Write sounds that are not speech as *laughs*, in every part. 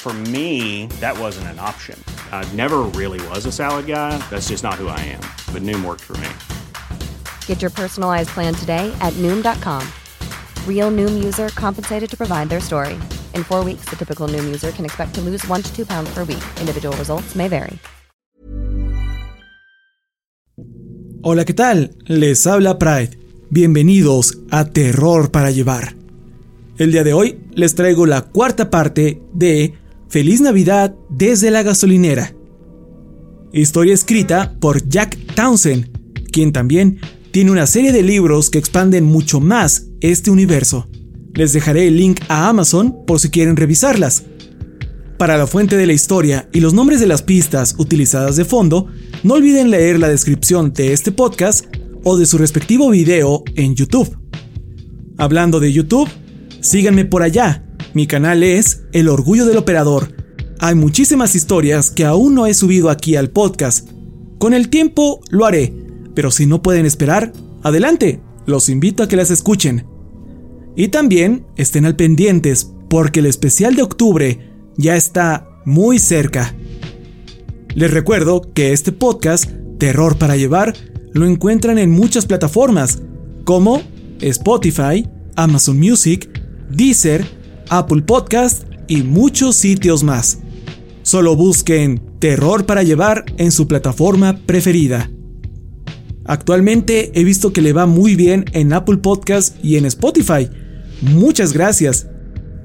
For me, that wasn't an option. I never really was a salad guy. That's just not who I am. But Noom worked for me. Get your personalized plan today at Noom.com. Real Noom user compensated to provide their story. In four weeks, the typical Noom user can expect to lose one to two pounds per week. Individual results may vary. Hola, ¿qué tal? Les habla Pride. Bienvenidos a Terror para Llevar. El día de hoy les traigo la cuarta parte de Feliz Navidad desde la gasolinera. Historia escrita por Jack Townsend, quien también tiene una serie de libros que expanden mucho más este universo. Les dejaré el link a Amazon por si quieren revisarlas. Para la fuente de la historia y los nombres de las pistas utilizadas de fondo, no olviden leer la descripción de este podcast o de su respectivo video en YouTube. Hablando de YouTube, síganme por allá. Mi canal es El Orgullo del Operador. Hay muchísimas historias que aún no he subido aquí al podcast. Con el tiempo lo haré, pero si no pueden esperar, adelante, los invito a que las escuchen. Y también estén al pendientes porque el especial de octubre ya está muy cerca. Les recuerdo que este podcast, Terror para Llevar, lo encuentran en muchas plataformas como Spotify, Amazon Music, Deezer, Apple Podcast y muchos sitios más. Solo busquen Terror para Llevar en su plataforma preferida. Actualmente he visto que le va muy bien en Apple Podcast y en Spotify. Muchas gracias.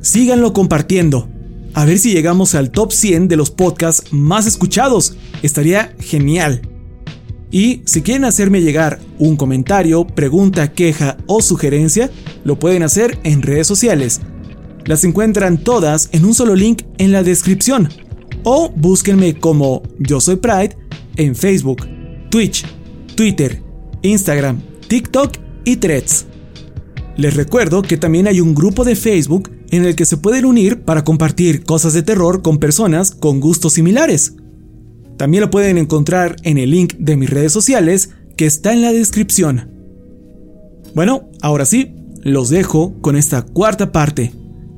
Síganlo compartiendo. A ver si llegamos al top 100 de los podcasts más escuchados. Estaría genial. Y si quieren hacerme llegar un comentario, pregunta, queja o sugerencia, lo pueden hacer en redes sociales. Las encuentran todas en un solo link en la descripción. O búsquenme como Yo Soy Pride en Facebook, Twitch, Twitter, Instagram, TikTok y Threads. Les recuerdo que también hay un grupo de Facebook en el que se pueden unir para compartir cosas de terror con personas con gustos similares. También lo pueden encontrar en el link de mis redes sociales que está en la descripción. Bueno, ahora sí, los dejo con esta cuarta parte.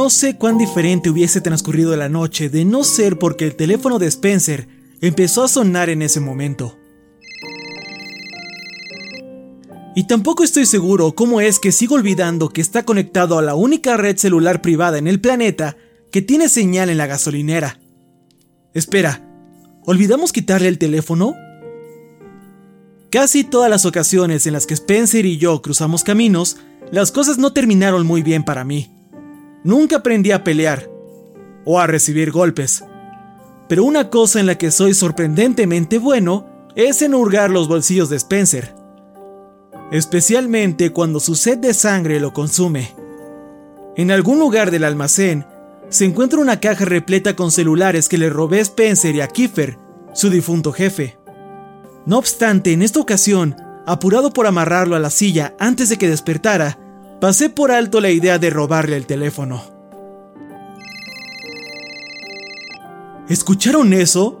No sé cuán diferente hubiese transcurrido la noche de no ser porque el teléfono de Spencer empezó a sonar en ese momento. Y tampoco estoy seguro cómo es que sigo olvidando que está conectado a la única red celular privada en el planeta que tiene señal en la gasolinera. Espera, ¿olvidamos quitarle el teléfono? Casi todas las ocasiones en las que Spencer y yo cruzamos caminos, las cosas no terminaron muy bien para mí. Nunca aprendí a pelear o a recibir golpes. Pero una cosa en la que soy sorprendentemente bueno es en hurgar los bolsillos de Spencer. Especialmente cuando su sed de sangre lo consume. En algún lugar del almacén se encuentra una caja repleta con celulares que le robé a Spencer y a Kiefer, su difunto jefe. No obstante, en esta ocasión, apurado por amarrarlo a la silla antes de que despertara, pasé por alto la idea de robarle el teléfono. ¿Escucharon eso?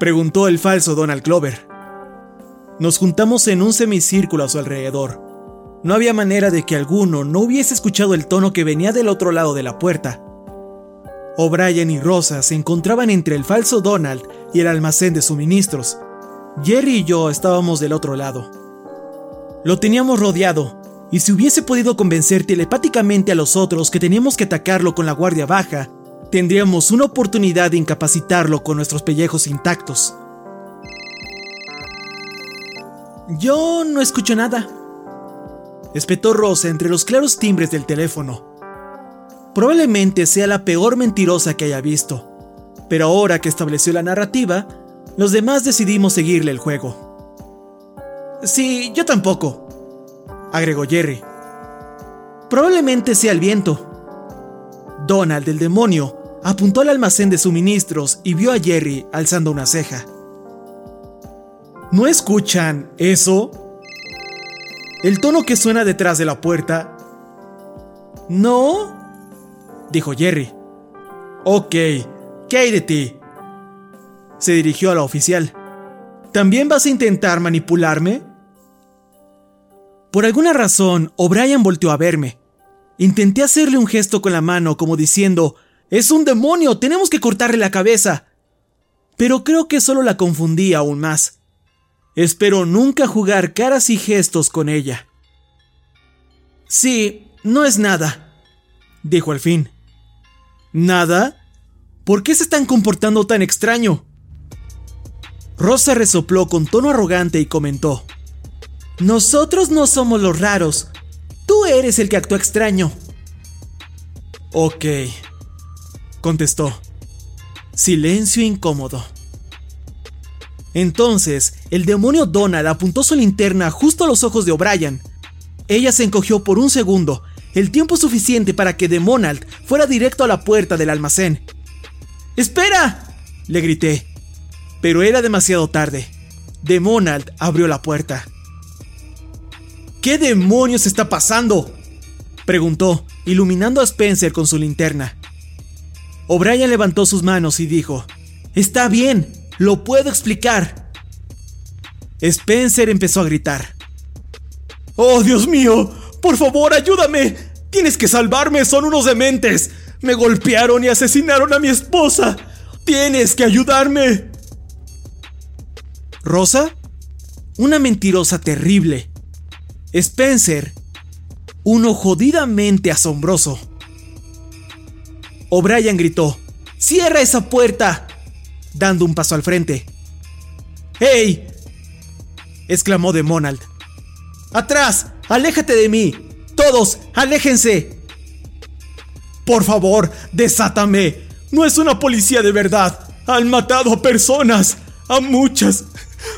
Preguntó el falso Donald Clover. Nos juntamos en un semicírculo a su alrededor. No había manera de que alguno no hubiese escuchado el tono que venía del otro lado de la puerta. O'Brien y Rosa se encontraban entre el falso Donald y el almacén de suministros. Jerry y yo estábamos del otro lado. Lo teníamos rodeado y si hubiese podido convencer telepáticamente a los otros que teníamos que atacarlo con la guardia baja, tendríamos una oportunidad de incapacitarlo con nuestros pellejos intactos. Yo no escucho nada. Espetó Rosa entre los claros timbres del teléfono. Probablemente sea la peor mentirosa que haya visto, pero ahora que estableció la narrativa, los demás decidimos seguirle el juego. Sí, yo tampoco, agregó Jerry. Probablemente sea el viento. Donald, el demonio, apuntó al almacén de suministros y vio a Jerry alzando una ceja. ¿No escuchan eso? El tono que suena detrás de la puerta. ¿No? dijo Jerry. Ok, ¿qué hay de ti? Se dirigió a la oficial. ¿También vas a intentar manipularme? Por alguna razón, O'Brien volteó a verme. Intenté hacerle un gesto con la mano como diciendo, ¡Es un demonio! ¡Tenemos que cortarle la cabeza! Pero creo que solo la confundí aún más. Espero nunca jugar caras y gestos con ella. Sí, no es nada, dijo al fin. ¿Nada? ¿Por qué se están comportando tan extraño? Rosa resopló con tono arrogante y comentó. Nosotros no somos los raros. Tú eres el que actuó extraño. Ok, contestó. Silencio incómodo. Entonces, el demonio Donald apuntó su linterna justo a los ojos de O'Brien. Ella se encogió por un segundo, el tiempo suficiente para que Demonald fuera directo a la puerta del almacén. ¡Espera! le grité. Pero era demasiado tarde. Demonald abrió la puerta. ¿Qué demonios está pasando? preguntó, iluminando a Spencer con su linterna. O'Brien levantó sus manos y dijo, Está bien, lo puedo explicar. Spencer empezó a gritar. ¡Oh, Dios mío! ¡Por favor, ayúdame! ¡Tienes que salvarme! ¡Son unos dementes! ¡Me golpearon y asesinaron a mi esposa! ¡Tienes que ayudarme! ¿Rosa? Una mentirosa terrible. Spencer, uno jodidamente asombroso. O'Brien gritó, ¡Cierra esa puerta! dando un paso al frente. ¡Hey! exclamó de Monald. ¡Atrás! ¡Aléjate de mí! ¡Todos! ¡Aléjense! Por favor, desátame. No es una policía de verdad. Han matado a personas. A muchas,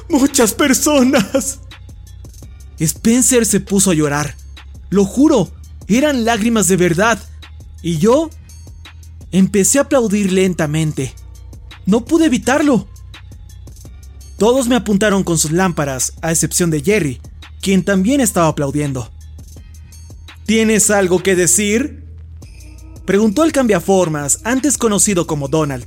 muchas personas. Spencer se puso a llorar. Lo juro, eran lágrimas de verdad. Y yo empecé a aplaudir lentamente. No pude evitarlo. Todos me apuntaron con sus lámparas, a excepción de Jerry, quien también estaba aplaudiendo. ¿Tienes algo que decir? Preguntó el cambiaformas, antes conocido como Donald.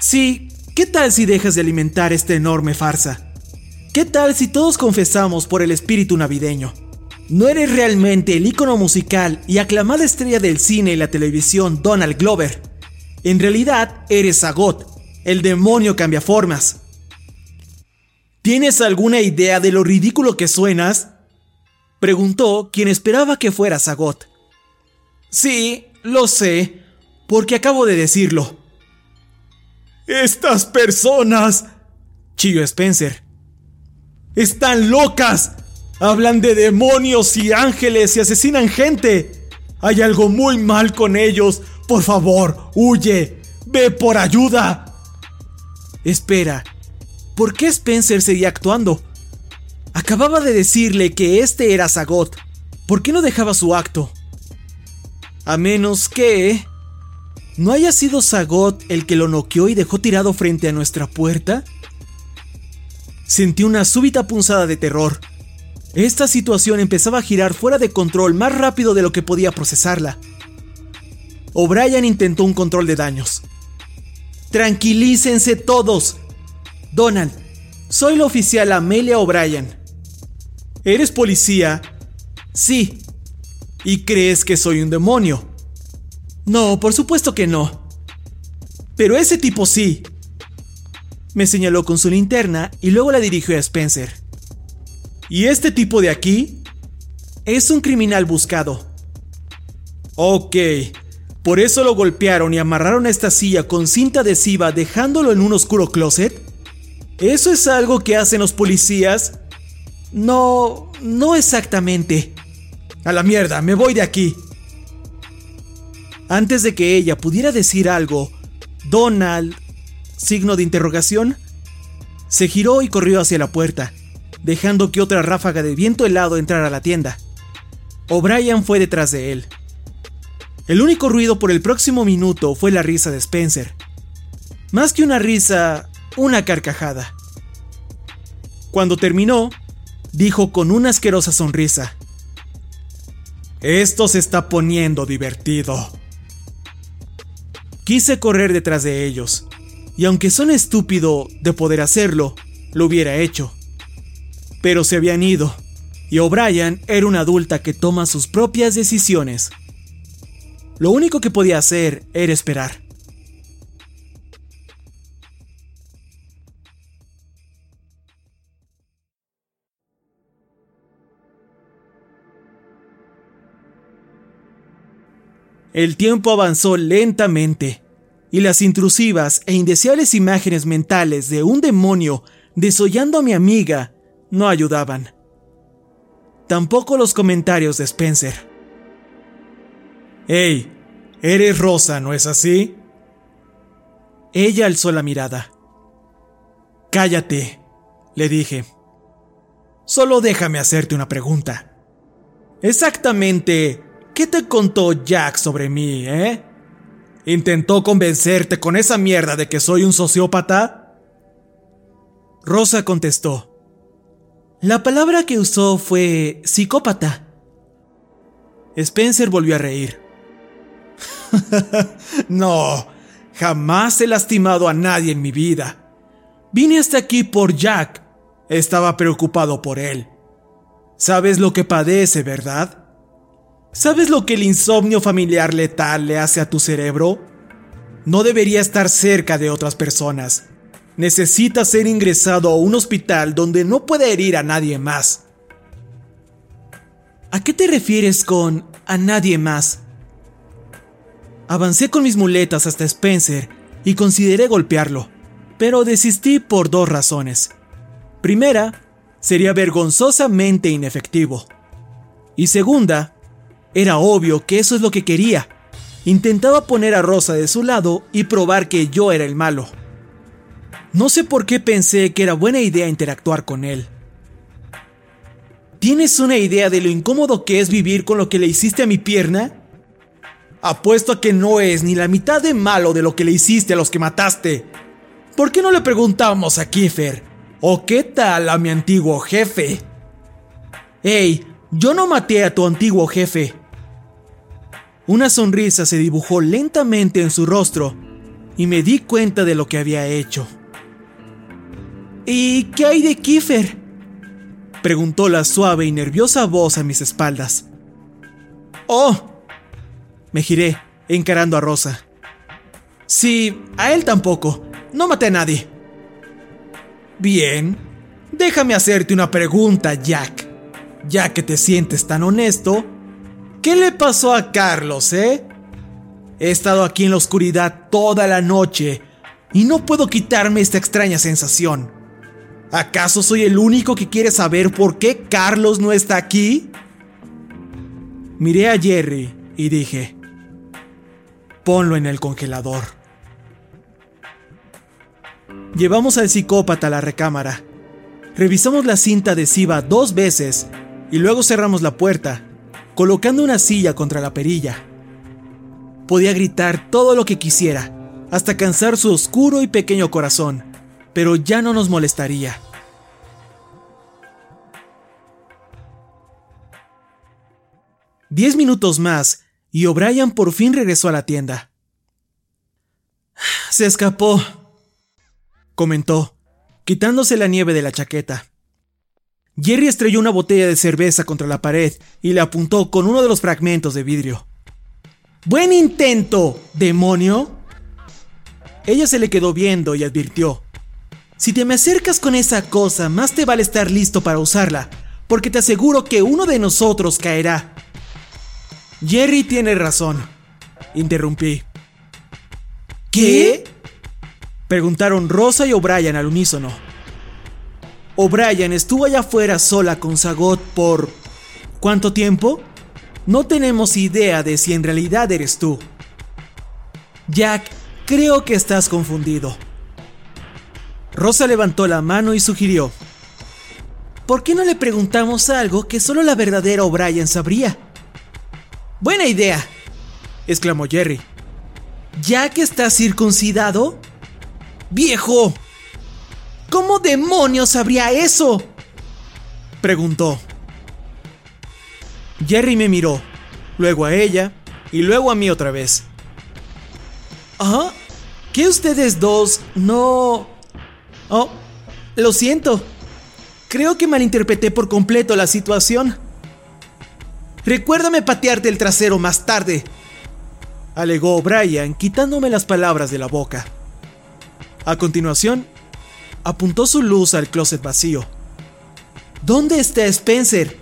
Sí, ¿qué tal si dejas de alimentar esta enorme farsa? ¿Qué tal si todos confesamos por el espíritu navideño? No eres realmente el ícono musical y aclamada estrella del cine y la televisión Donald Glover. En realidad eres Agot, el demonio cambiaformas. ¿Tienes alguna idea de lo ridículo que suenas? Preguntó quien esperaba que fuera Sagot. Sí, lo sé, porque acabo de decirlo. Estas personas, chilló Spencer, están locas. Hablan de demonios y ángeles y asesinan gente. Hay algo muy mal con ellos. Por favor, huye. Ve por ayuda. Espera, ¿por qué Spencer seguía actuando? Acababa de decirle que este era Sagot. ¿Por qué no dejaba su acto? A menos que... ¿No haya sido Sagot el que lo noqueó y dejó tirado frente a nuestra puerta? Sentí una súbita punzada de terror. Esta situación empezaba a girar fuera de control más rápido de lo que podía procesarla. O'Brien intentó un control de daños. Tranquilícense todos. Donald, soy la oficial Amelia O'Brien. ¿Eres policía? Sí. ¿Y crees que soy un demonio? No, por supuesto que no. Pero ese tipo sí. Me señaló con su linterna y luego la dirigió a Spencer. ¿Y este tipo de aquí? Es un criminal buscado. Ok, por eso lo golpearon y amarraron a esta silla con cinta adhesiva dejándolo en un oscuro closet. ¿Eso es algo que hacen los policías? No, no exactamente. A la mierda, me voy de aquí. Antes de que ella pudiera decir algo, Donald, signo de interrogación, se giró y corrió hacia la puerta dejando que otra ráfaga de viento helado entrara a la tienda. O'Brien fue detrás de él. El único ruido por el próximo minuto fue la risa de Spencer. Más que una risa, una carcajada. Cuando terminó, dijo con una asquerosa sonrisa. Esto se está poniendo divertido. Quise correr detrás de ellos, y aunque son estúpido de poder hacerlo, lo hubiera hecho pero se habían ido, y O'Brien era una adulta que toma sus propias decisiones. Lo único que podía hacer era esperar. El tiempo avanzó lentamente, y las intrusivas e indeseables imágenes mentales de un demonio desollando a mi amiga no ayudaban. Tampoco los comentarios de Spencer. Hey, eres Rosa, ¿no es así? Ella alzó la mirada. Cállate, le dije. Solo déjame hacerte una pregunta. Exactamente, ¿qué te contó Jack sobre mí, eh? ¿Intentó convencerte con esa mierda de que soy un sociópata? Rosa contestó. La palabra que usó fue psicópata. Spencer volvió a reír. *laughs* no, jamás he lastimado a nadie en mi vida. Vine hasta aquí por Jack. Estaba preocupado por él. ¿Sabes lo que padece, verdad? ¿Sabes lo que el insomnio familiar letal le hace a tu cerebro? No debería estar cerca de otras personas necesita ser ingresado a un hospital donde no puede herir a nadie más. ¿A qué te refieres con a nadie más? Avancé con mis muletas hasta Spencer y consideré golpearlo, pero desistí por dos razones. Primera, sería vergonzosamente inefectivo. Y segunda, era obvio que eso es lo que quería, intentaba poner a Rosa de su lado y probar que yo era el malo. No sé por qué pensé que era buena idea interactuar con él. ¿Tienes una idea de lo incómodo que es vivir con lo que le hiciste a mi pierna? Apuesto a que no es ni la mitad de malo de lo que le hiciste a los que mataste. ¿Por qué no le preguntamos a Kiefer? ¿O qué tal a mi antiguo jefe? Ey, yo no maté a tu antiguo jefe. Una sonrisa se dibujó lentamente en su rostro y me di cuenta de lo que había hecho. ¿Y qué hay de Kiefer? Preguntó la suave y nerviosa voz a mis espaldas. ¡Oh! Me giré, encarando a Rosa. Sí, a él tampoco. No maté a nadie. Bien. Déjame hacerte una pregunta, Jack. Ya que te sientes tan honesto, ¿qué le pasó a Carlos, eh? He estado aquí en la oscuridad toda la noche y no puedo quitarme esta extraña sensación. ¿Acaso soy el único que quiere saber por qué Carlos no está aquí? Miré a Jerry y dije, ponlo en el congelador. Llevamos al psicópata a la recámara. Revisamos la cinta adhesiva dos veces y luego cerramos la puerta, colocando una silla contra la perilla. Podía gritar todo lo que quisiera, hasta cansar su oscuro y pequeño corazón, pero ya no nos molestaría. Diez minutos más y O'Brien por fin regresó a la tienda. Se escapó, comentó, quitándose la nieve de la chaqueta. Jerry estrelló una botella de cerveza contra la pared y le apuntó con uno de los fragmentos de vidrio. ¡Buen intento, demonio! Ella se le quedó viendo y advirtió. Si te me acercas con esa cosa, más te vale estar listo para usarla, porque te aseguro que uno de nosotros caerá. Jerry tiene razón, interrumpí. ¿Qué? Preguntaron Rosa y O'Brien al unísono. O'Brien estuvo allá afuera sola con Sagot por... ¿Cuánto tiempo? No tenemos idea de si en realidad eres tú. Jack, creo que estás confundido. Rosa levantó la mano y sugirió. ¿Por qué no le preguntamos algo que solo la verdadera O'Brien sabría? Buena idea, exclamó Jerry. ¿Ya que estás circuncidado? ¡Viejo! ¿Cómo demonios sabría eso? Preguntó. Jerry me miró, luego a ella y luego a mí otra vez. ¿Ah? ¿Qué ustedes dos no... Oh, lo siento. Creo que malinterpreté por completo la situación. Recuérdame patearte el trasero más tarde, alegó Brian, quitándome las palabras de la boca. A continuación, apuntó su luz al closet vacío. ¿Dónde está Spencer?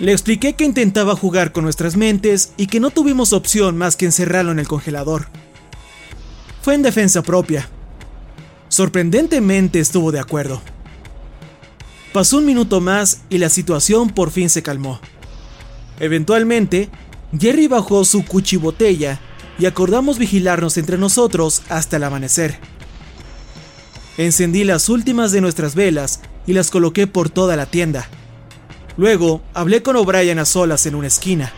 Le expliqué que intentaba jugar con nuestras mentes y que no tuvimos opción más que encerrarlo en el congelador. Fue en defensa propia. Sorprendentemente estuvo de acuerdo. Pasó un minuto más y la situación por fin se calmó. Eventualmente, Jerry bajó su cuchibotella y acordamos vigilarnos entre nosotros hasta el amanecer. Encendí las últimas de nuestras velas y las coloqué por toda la tienda. Luego hablé con O'Brien a solas en una esquina.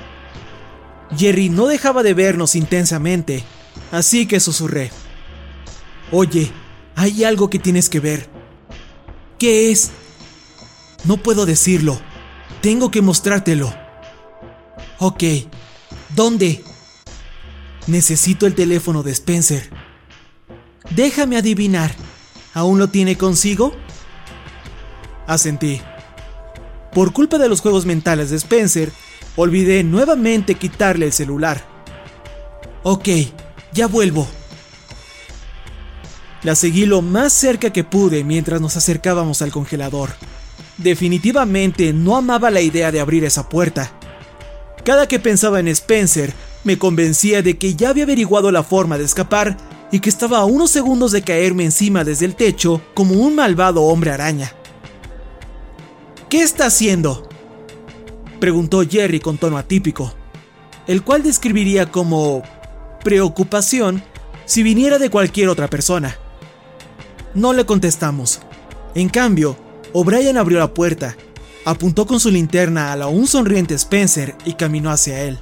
Jerry no dejaba de vernos intensamente, así que susurré. Oye, hay algo que tienes que ver. ¿Qué es? No puedo decirlo. Tengo que mostrártelo. Ok, ¿dónde? Necesito el teléfono de Spencer. Déjame adivinar. ¿Aún lo tiene consigo? Asentí. Por culpa de los juegos mentales de Spencer, olvidé nuevamente quitarle el celular. Ok, ya vuelvo. La seguí lo más cerca que pude mientras nos acercábamos al congelador. Definitivamente no amaba la idea de abrir esa puerta. Cada que pensaba en Spencer, me convencía de que ya había averiguado la forma de escapar y que estaba a unos segundos de caerme encima desde el techo como un malvado hombre araña. ¿Qué está haciendo? preguntó Jerry con tono atípico. el cual describiría como preocupación si viniera de cualquier otra persona. No le contestamos. En cambio, O'Brien abrió la puerta, apuntó con su linterna a la aún sonriente Spencer y caminó hacia él.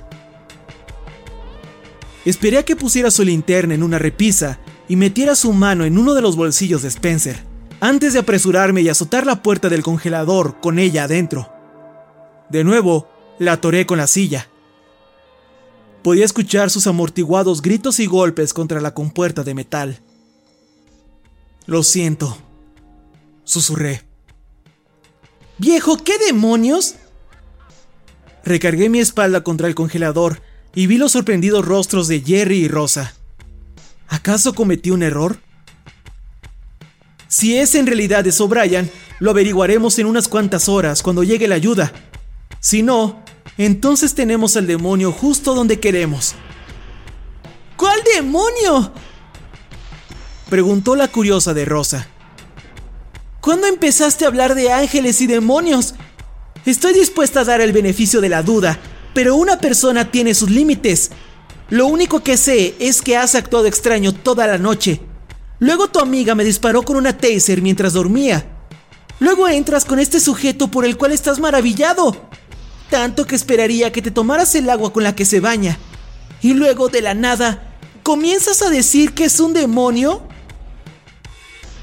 Esperé a que pusiera su linterna en una repisa y metiera su mano en uno de los bolsillos de Spencer, antes de apresurarme y azotar la puerta del congelador con ella adentro. De nuevo, la atoré con la silla. Podía escuchar sus amortiguados gritos y golpes contra la compuerta de metal. Lo siento, susurré. Viejo, ¿qué demonios? Recargué mi espalda contra el congelador y vi los sorprendidos rostros de Jerry y Rosa. ¿Acaso cometí un error? Si ese en realidad es O'Brien, lo averiguaremos en unas cuantas horas cuando llegue la ayuda. Si no, entonces tenemos al demonio justo donde queremos. ¿Cuál demonio? Preguntó la curiosa de Rosa. ¿Cuándo empezaste a hablar de ángeles y demonios? Estoy dispuesta a dar el beneficio de la duda, pero una persona tiene sus límites. Lo único que sé es que has actuado extraño toda la noche. Luego tu amiga me disparó con una taser mientras dormía. Luego entras con este sujeto por el cual estás maravillado. Tanto que esperaría que te tomaras el agua con la que se baña. Y luego de la nada, ¿comienzas a decir que es un demonio?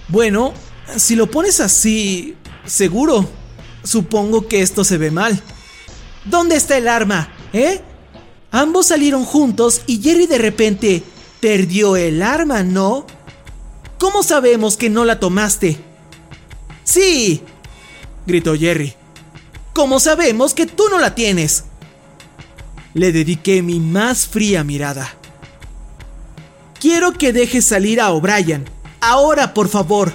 Bueno, si lo pones así, seguro. Supongo que esto se ve mal. ¿Dónde está el arma? ¿Eh? Ambos salieron juntos y Jerry de repente perdió el arma, ¿no? ¿Cómo sabemos que no la tomaste? Sí, gritó Jerry. ¿Cómo sabemos que tú no la tienes? Le dediqué mi más fría mirada. Quiero que dejes salir a O'Brien. Ahora, por favor.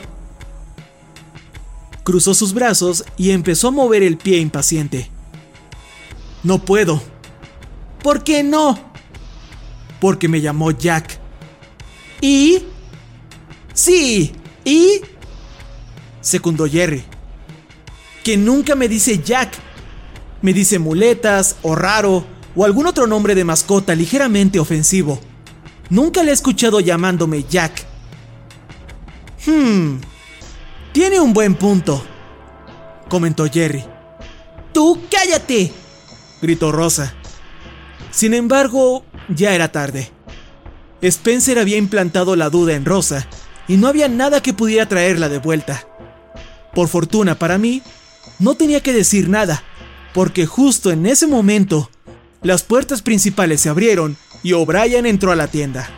Cruzó sus brazos y empezó a mover el pie impaciente. No puedo. ¿Por qué no? Porque me llamó Jack. ¿Y? Sí, ¿y? Secundó Jerry. Que nunca me dice Jack. Me dice muletas o raro o algún otro nombre de mascota ligeramente ofensivo. Nunca le he escuchado llamándome Jack. Hmm. Tiene un buen punto, comentó Jerry. ¡Tú cállate! Gritó Rosa. Sin embargo, ya era tarde. Spencer había implantado la duda en Rosa y no había nada que pudiera traerla de vuelta. Por fortuna para mí, no tenía que decir nada, porque justo en ese momento, las puertas principales se abrieron y O'Brien entró a la tienda.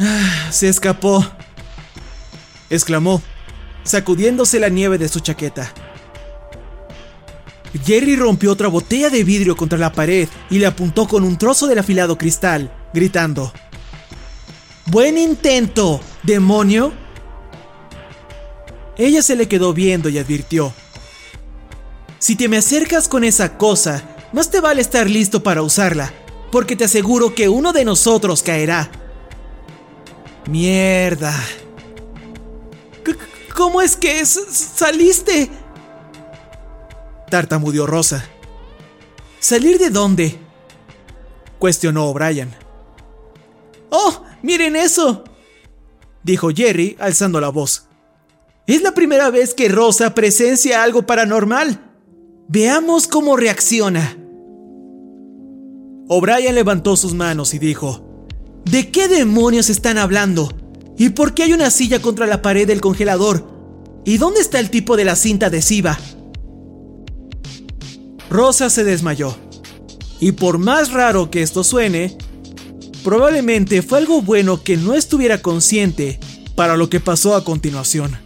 Ah, se escapó, exclamó, sacudiéndose la nieve de su chaqueta. Jerry rompió otra botella de vidrio contra la pared y le apuntó con un trozo del afilado cristal, gritando. ¡Buen intento, demonio! Ella se le quedó viendo y advirtió. Si te me acercas con esa cosa, más te vale estar listo para usarla, porque te aseguro que uno de nosotros caerá. Mierda. ¿Cómo es que saliste? Tartamudeó Rosa. ¿Salir de dónde? Cuestionó O'Brien. ¡Oh! ¡Miren eso! Dijo Jerry alzando la voz. Es la primera vez que Rosa presencia algo paranormal. Veamos cómo reacciona. O'Brien levantó sus manos y dijo, ¿De qué demonios están hablando? ¿Y por qué hay una silla contra la pared del congelador? ¿Y dónde está el tipo de la cinta adhesiva? Rosa se desmayó. Y por más raro que esto suene, probablemente fue algo bueno que no estuviera consciente para lo que pasó a continuación.